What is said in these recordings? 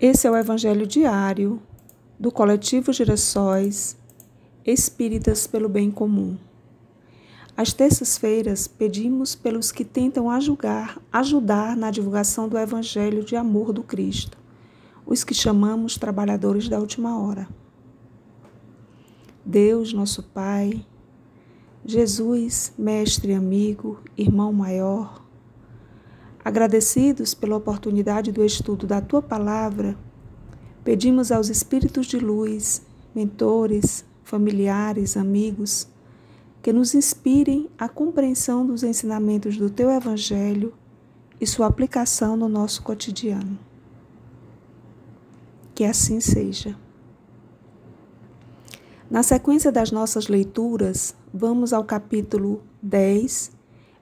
Esse é o Evangelho diário do coletivo Girassóis Espíritas pelo Bem Comum. Às terças-feiras, pedimos pelos que tentam ajudar, ajudar na divulgação do Evangelho de amor do Cristo, os que chamamos trabalhadores da última hora. Deus, nosso Pai, Jesus, mestre amigo, irmão maior, Agradecidos pela oportunidade do estudo da tua palavra, pedimos aos espíritos de luz, mentores, familiares, amigos, que nos inspirem a compreensão dos ensinamentos do teu evangelho e sua aplicação no nosso cotidiano. Que assim seja. Na sequência das nossas leituras, vamos ao capítulo 10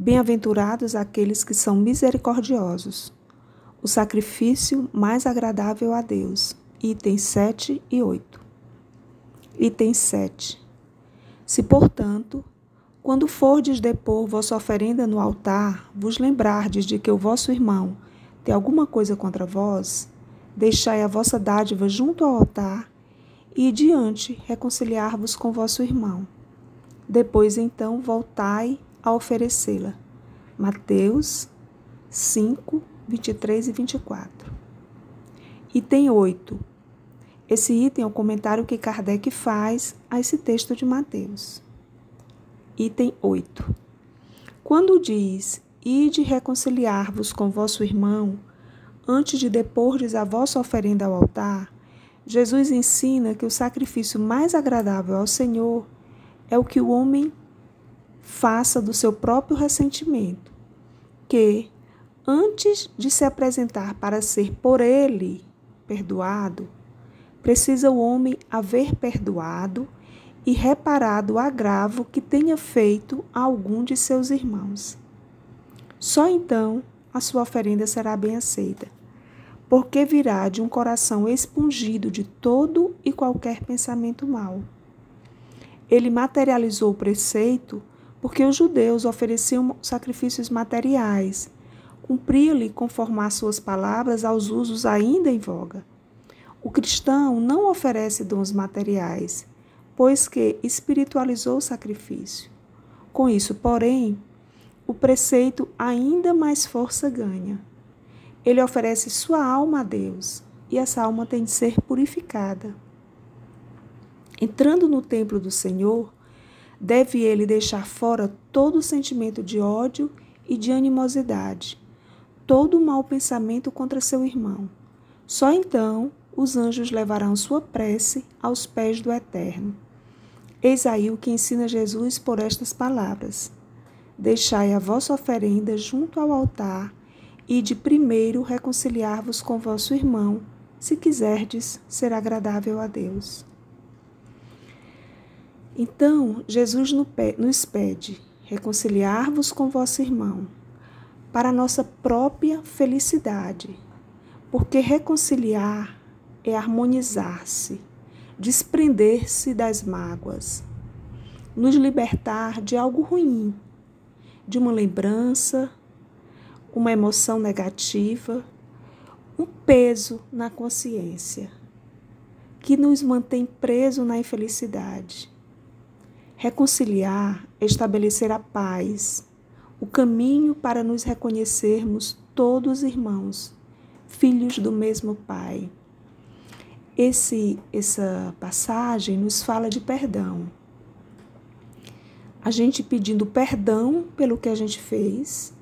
Bem-aventurados aqueles que são misericordiosos. O sacrifício mais agradável a Deus. Itens 7 e 8. Item 7. Se, portanto, quando fordes depor vossa oferenda no altar, vos lembrardes de que o vosso irmão tem alguma coisa contra vós, deixai a vossa dádiva junto ao altar e diante reconciliar-vos com vosso irmão. Depois então voltai a oferecê-la. Mateus 5, 23 e 24. Item 8. Esse item é o comentário que Kardec faz a esse texto de Mateus. Item 8. Quando diz: Ide reconciliar-vos com vosso irmão, antes de depordes a vossa oferenda ao altar, Jesus ensina que o sacrifício mais agradável ao Senhor é o que o homem faça do seu próprio ressentimento, que, antes de se apresentar para ser por ele perdoado, precisa o homem haver perdoado e reparado o agravo que tenha feito a algum de seus irmãos. Só então a sua oferenda será bem aceita, porque virá de um coração expungido de todo e qualquer pensamento mau. Ele materializou o preceito porque os judeus ofereciam sacrifícios materiais. Cumpria-lhe conformar suas palavras aos usos ainda em voga. O cristão não oferece dons materiais, pois que espiritualizou o sacrifício. Com isso, porém, o preceito ainda mais força ganha. Ele oferece sua alma a Deus, e essa alma tem de ser purificada. Entrando no templo do Senhor, deve ele deixar fora todo sentimento de ódio e de animosidade, todo mau pensamento contra seu irmão. Só então os anjos levarão sua prece aos pés do Eterno. Eis aí o que ensina Jesus por estas palavras: Deixai a vossa oferenda junto ao altar e de primeiro reconciliar-vos com vosso irmão, se quiserdes ser agradável a Deus. Então, Jesus nos pede reconciliar-vos com vosso irmão, para nossa própria felicidade, porque reconciliar é harmonizar-se, desprender-se das mágoas, nos libertar de algo ruim, de uma lembrança, uma emoção negativa, um peso na consciência que nos mantém preso na infelicidade Reconciliar, estabelecer a paz, o caminho para nos reconhecermos todos irmãos, filhos do mesmo Pai. Esse, essa passagem nos fala de perdão. A gente pedindo perdão pelo que a gente fez,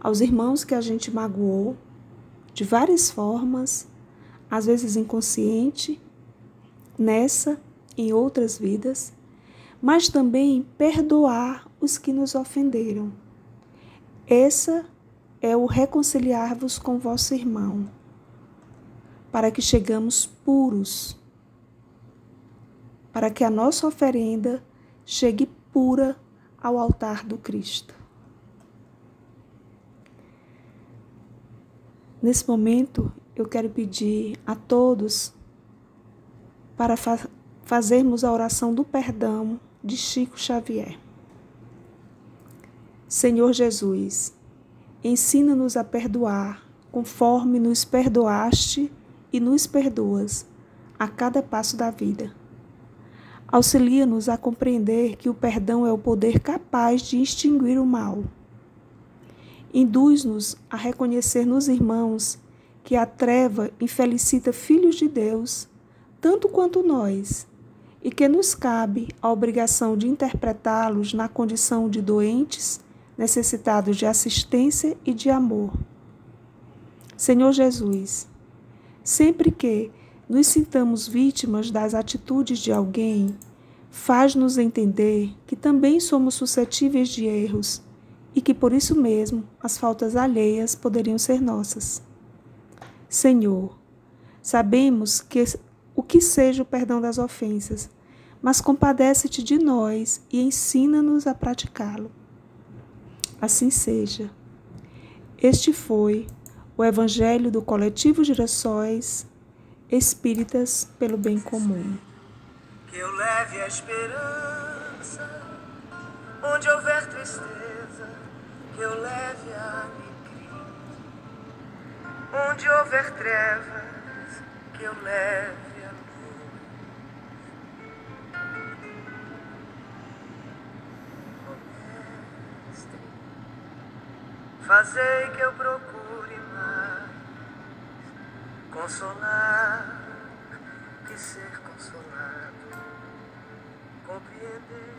aos irmãos que a gente magoou, de várias formas, às vezes inconsciente, nessa, em outras vidas mas também perdoar os que nos ofenderam. Essa é o reconciliar-vos com vosso irmão. para que chegamos puros, para que a nossa oferenda chegue pura ao altar do Cristo. Nesse momento, eu quero pedir a todos para fa fazermos a oração do perdão de Chico Xavier. Senhor Jesus, ensina-nos a perdoar conforme nos perdoaste e nos perdoas a cada passo da vida. Auxilia-nos a compreender que o perdão é o poder capaz de extinguir o mal Induz-nos a reconhecer nos irmãos que a treva infelicita filhos de Deus, tanto quanto nós, e que nos cabe a obrigação de interpretá-los na condição de doentes, necessitados de assistência e de amor. Senhor Jesus, sempre que nos sintamos vítimas das atitudes de alguém, faz-nos entender que também somos suscetíveis de erros e que por isso mesmo as faltas alheias poderiam ser nossas. Senhor, sabemos que o que seja o perdão das ofensas, mas compadece-te de nós e ensina-nos a praticá-lo. Assim seja. Este foi o Evangelho do Coletivo Girassóis Espíritas pelo Bem Comum. Que eu leve a esperança onde houver tristeza que eu leve a alegria. Onde houver trevas, que eu leve fazei que eu procure mais consolar que ser consolado, compreender